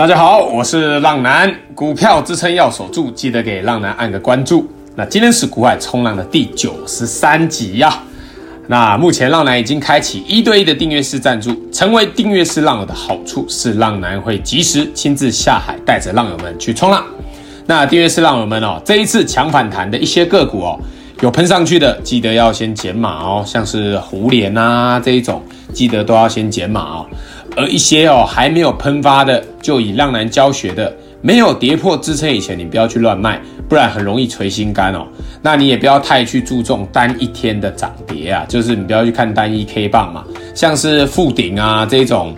大家好，我是浪男，股票支撑要守住，记得给浪男按个关注。那今天是股海冲浪的第九十三集呀、啊。那目前浪男已经开启一对一的订阅式赞助，成为订阅式浪友的好处是浪男会及时亲自下海，带着浪友们去冲浪。那订阅式浪友们哦，这一次强反弹的一些个股哦，有喷上去的，记得要先减码哦，像是胡连啊这一种，记得都要先减码哦。而一些哦还没有喷发的，就以浪男教学的，没有跌破支撑以前，你不要去乱卖，不然很容易捶心肝哦。那你也不要太去注重单一天的涨跌啊，就是你不要去看单一 K 棒嘛，像是富鼎啊这种，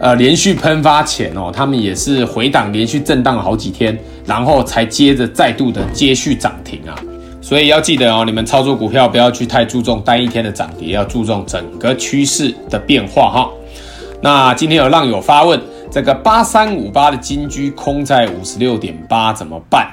呃连续喷发前哦，他们也是回档连续震荡了好几天，然后才接着再度的接续涨停啊。所以要记得哦，你们操作股票不要去太注重单一天的涨跌，要注重整个趋势的变化哈。那今天有浪友发问，这个八三五八的金居空在五十六点八怎么办？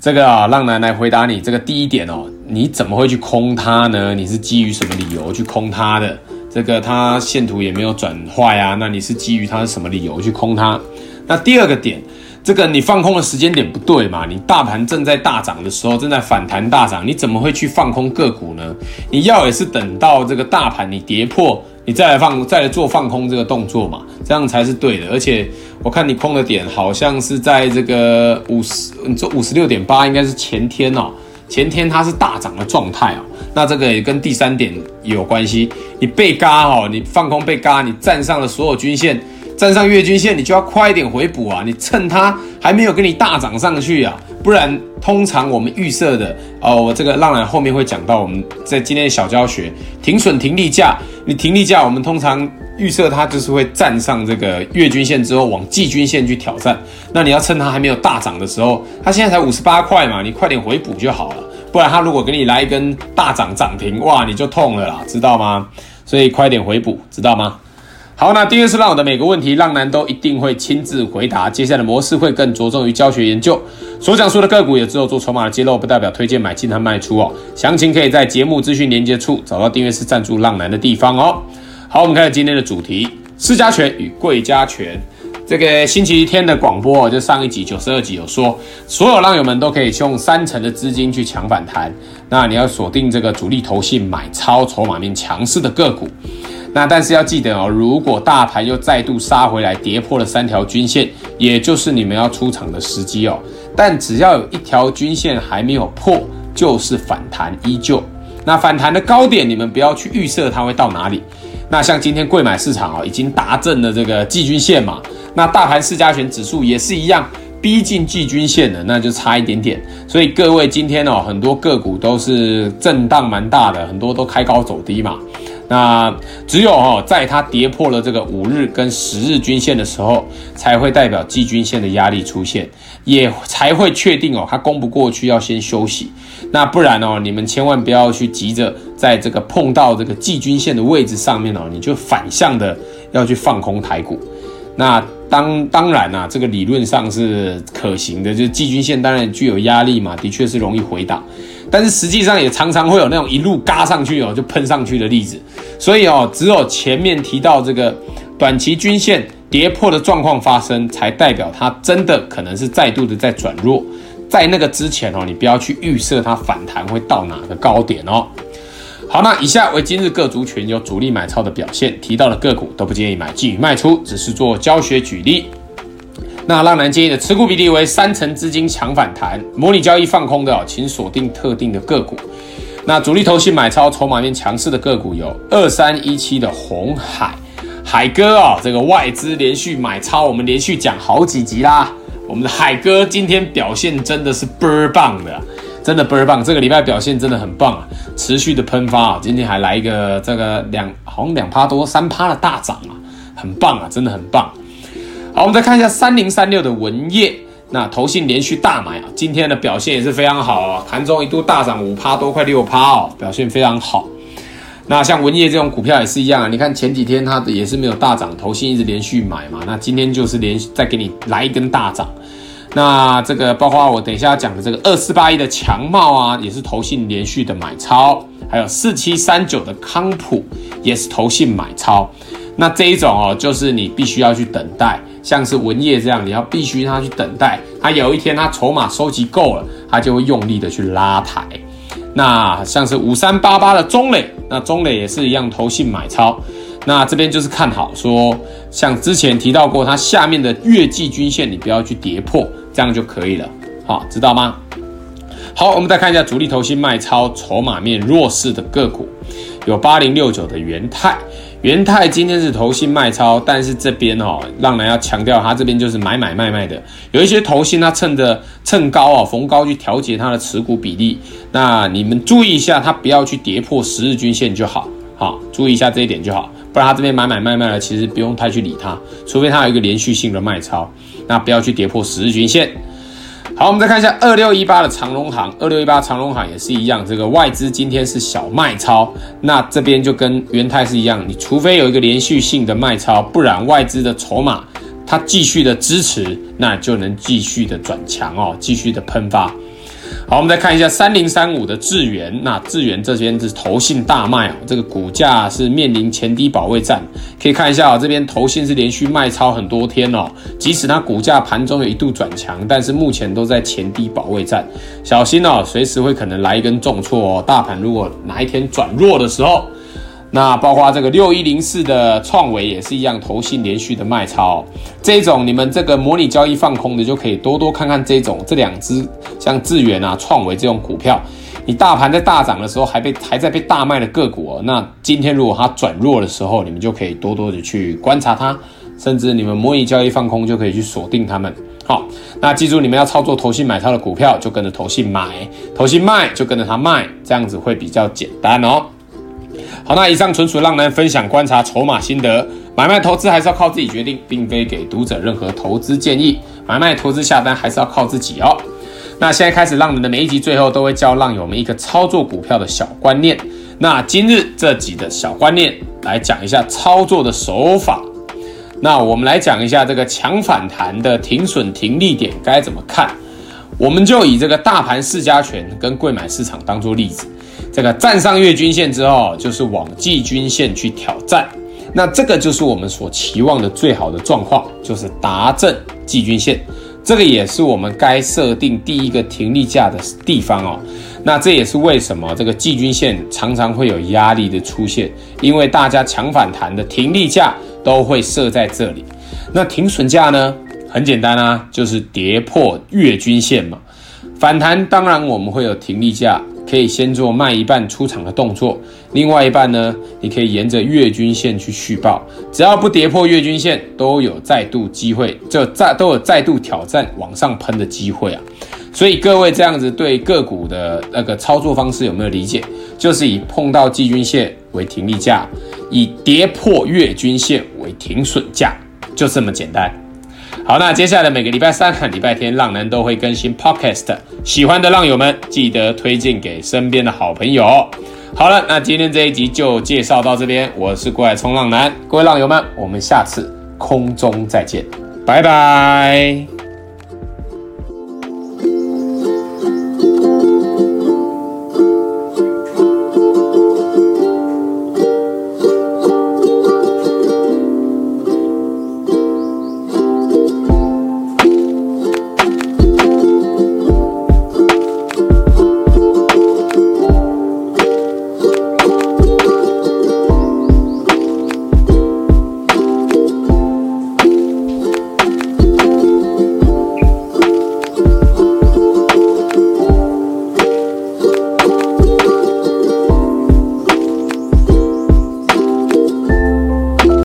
这个啊，浪男来回答你。这个第一点哦，你怎么会去空它呢？你是基于什么理由去空它的？这个它线图也没有转坏啊，那你是基于它是什么理由去空它？那第二个点，这个你放空的时间点不对嘛？你大盘正在大涨的时候，正在反弹大涨，你怎么会去放空个股呢？你要也是等到这个大盘你跌破。你再来放，再来做放空这个动作嘛，这样才是对的。而且我看你空的点好像是在这个五十，你做五十六点八，应该是前天哦，前天它是大涨的状态哦。那这个也跟第三点有关系。你被嘎哦，你放空被嘎，你站上了所有均线。站上月均线，你就要快一点回补啊！你趁它还没有给你大涨上去啊，不然通常我们预设的哦，我这个浪男后面会讲到，我们在今天的小教学停损停利价，你停利价，我们通常预测它就是会站上这个月均线之后往季均线去挑战。那你要趁它还没有大涨的时候，它现在才五十八块嘛，你快点回补就好了，不然它如果给你来一根大涨涨停，哇，你就痛了啦，知道吗？所以快点回补，知道吗？好，那订阅式浪友的每个问题，浪男都一定会亲自回答。接下来的模式会更着重于教学研究，所讲述的个股也只有做筹码的揭露，不代表推荐买进和卖出哦。详情可以在节目资讯连接处找到订阅是赞助浪男的地方哦。好，我们开始今天的主题：市加权与贵家权。这个星期天的广播，就上一集九十二集有说，所有浪友们都可以用三成的资金去抢反弹。那你要锁定这个主力投信买超筹码面强势的个股。那但是要记得哦，如果大盘又再度杀回来，跌破了三条均线，也就是你们要出场的时机哦。但只要有一条均线还没有破，就是反弹依旧。那反弹的高点，你们不要去预设它会到哪里。那像今天贵买市场哦，已经达阵了这个季均线嘛。那大盘四家权指数也是一样，逼近季均线的，那就差一点点。所以各位今天哦，很多个股都是震荡蛮大的，很多都开高走低嘛。那只有哦，在它跌破了这个五日跟十日均线的时候，才会代表季均线的压力出现，也才会确定哦，它攻不过去要先休息。那不然哦，你们千万不要去急着在这个碰到这个季均线的位置上面哦，你就反向的要去放空台股。那当当然啊，这个理论上是可行的，就是季均线当然具有压力嘛，的确是容易回档。但是实际上也常常会有那种一路嘎上去哦，就喷上去的例子。所以哦，只有前面提到这个短期均线跌破的状况发生，才代表它真的可能是再度的在转弱。在那个之前哦，你不要去预设它反弹会到哪个高点哦。好，那以下为今日各族群有主力买超的表现，提到的个股都不建议买进与卖出，只是做教学举例。那浪男建议的持股比例为三成资金强反弹，模拟交易放空的，请锁定特定的个股。那主力投信买超筹码面强势的个股有二三一七的红海海哥啊、哦，这个外资连续买超，我们连续讲好几集啦。我们的海哥今天表现真的是倍儿棒的，真的倍儿棒，这个礼拜表现真的很棒啊，持续的喷发啊，今天还来一个这个两好像两趴多三趴的大涨啊，很棒啊，真的很棒。好，我们再看一下三零三六的文业，那投信连续大买啊，今天的表现也是非常好啊，盘中一度大涨五趴多，快六趴哦，表现非常好。那像文业这种股票也是一样啊，你看前几天它也是没有大涨，投信一直连续买嘛，那今天就是连续再给你来一根大涨。那这个包括我等一下讲的这个二四八一的强茂啊，也是投信连续的买超，还有四七三九的康普也是投信买超。那这一种哦，就是你必须要去等待，像是文业这样，你要必须他去等待，他有一天他筹码收集够了，他就会用力的去拉抬。那像是五三八八的中磊，那中磊也是一样投信买超，那这边就是看好说，像之前提到过，它下面的月季均线你不要去跌破，这样就可以了，好，知道吗？好，我们再看一下主力投信卖超筹码面弱势的个股，有八零六九的元泰。元泰今天是投信卖超，但是这边哦，浪人要强调，它这边就是买买卖卖的，有一些投信它趁着趁高啊逢高去调节它的持股比例，那你们注意一下，它不要去跌破十日均线就好，好，注意一下这一点就好，不然它这边买买卖卖了，其实不用太去理它，除非它有一个连续性的卖超，那不要去跌破十日均线。好，我们再看一下二六一八的长荣行，二六一八长荣行也是一样，这个外资今天是小卖超，那这边就跟元泰是一样，你除非有一个连续性的卖超，不然外资的筹码它继续的支持，那就能继续的转强哦，继续的喷发。好，我们再看一下三零三五的智源，那智源这边是投信大卖哦，这个股价是面临前低保卫战，可以看一下啊、哦，这边投信是连续卖超很多天哦，即使它股价盘中有一度转强，但是目前都在前低保卫战，小心哦，随时会可能来一根重挫哦，大盘如果哪一天转弱的时候。那包括这个六一零四的创维也是一样，投信连续的卖超，这种你们这个模拟交易放空的就可以多多看看这种这两只像智原啊、创维这种股票，你大盘在大涨的时候还被还在被大卖的个股，那今天如果它转弱的时候，你们就可以多多的去观察它，甚至你们模拟交易放空就可以去锁定它们。好，那记住你们要操作投信买超的股票，就跟着投信买，投信卖就跟着它卖，这样子会比较简单哦。好，那以上纯属浪男分享观察筹码心得，买卖投资还是要靠自己决定，并非给读者任何投资建议。买卖投资下单还是要靠自己哦。那现在开始，浪人的每一集最后都会教浪友们一个操作股票的小观念。那今日这集的小观念来讲一下操作的手法。那我们来讲一下这个强反弹的停损停利点该怎么看。我们就以这个大盘市加权跟贵买市场当做例子。这个站上月均线之后，就是往季均线去挑战，那这个就是我们所期望的最好的状况，就是达阵季均线。这个也是我们该设定第一个停利价的地方哦。那这也是为什么这个季均线常常会有压力的出现，因为大家强反弹的停利价都会设在这里。那停损价呢？很简单啊，就是跌破月均线嘛。反弹当然我们会有停利价。可以先做卖一半出场的动作，另外一半呢，你可以沿着月均线去续报，只要不跌破月均线，都有再度机会，就再都有再度挑战往上喷的机会啊！所以各位这样子对个股的那个操作方式有没有理解？就是以碰到季均线为停利价，以跌破月均线为停损价，就这么简单。好，那接下来每个礼拜三和礼拜天，浪男都会更新 Podcast。喜欢的浪友们，记得推荐给身边的好朋友。好了，那今天这一集就介绍到这边。我是过来冲浪男，各位浪友们，我们下次空中再见，拜拜。